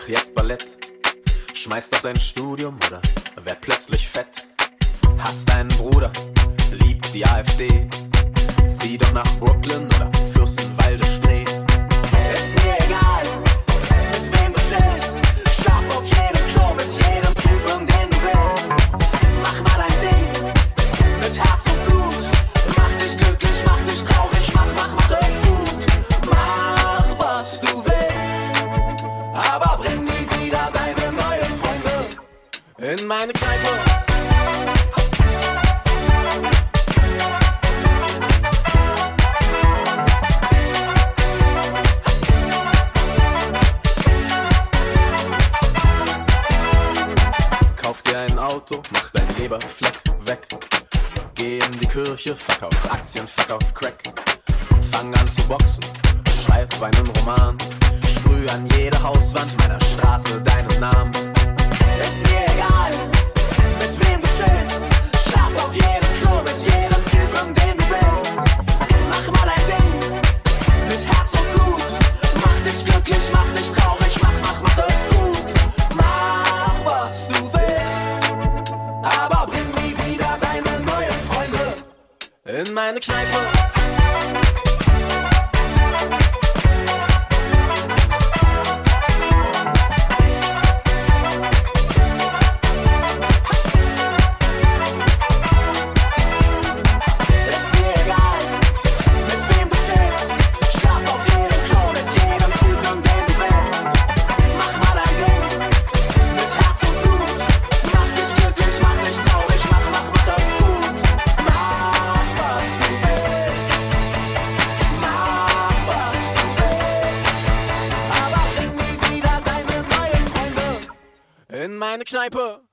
mach jetzt Ballett. Schmeiß doch dein Studium oder werd plötzlich fett. Hast einen Bruder, liebt die AfD. Zieh doch nach Brooklyn oder Fürstenwalde Spree. Ist mir egal, mit wem du chillst. Schlaf auf jedem Klo mit jedem Typen, den du willst. Mach mal dein Ding mit Herz und Blut. Mach dich glücklich, mach dich traurig, mach, mach, mach es gut. Mach, was du willst, aber bring nie wieder deine neuen Freunde in meine Kneipe. Auto, mach dein Leberfleck weg. Geh in die Kirche, verkauf Aktien, verkauf Crack. Fang an zu boxen, schreib einen Roman. Sprüh an jede Hauswand meiner Straße deinen Namen. In meine Kneipe. Meine Kneipe.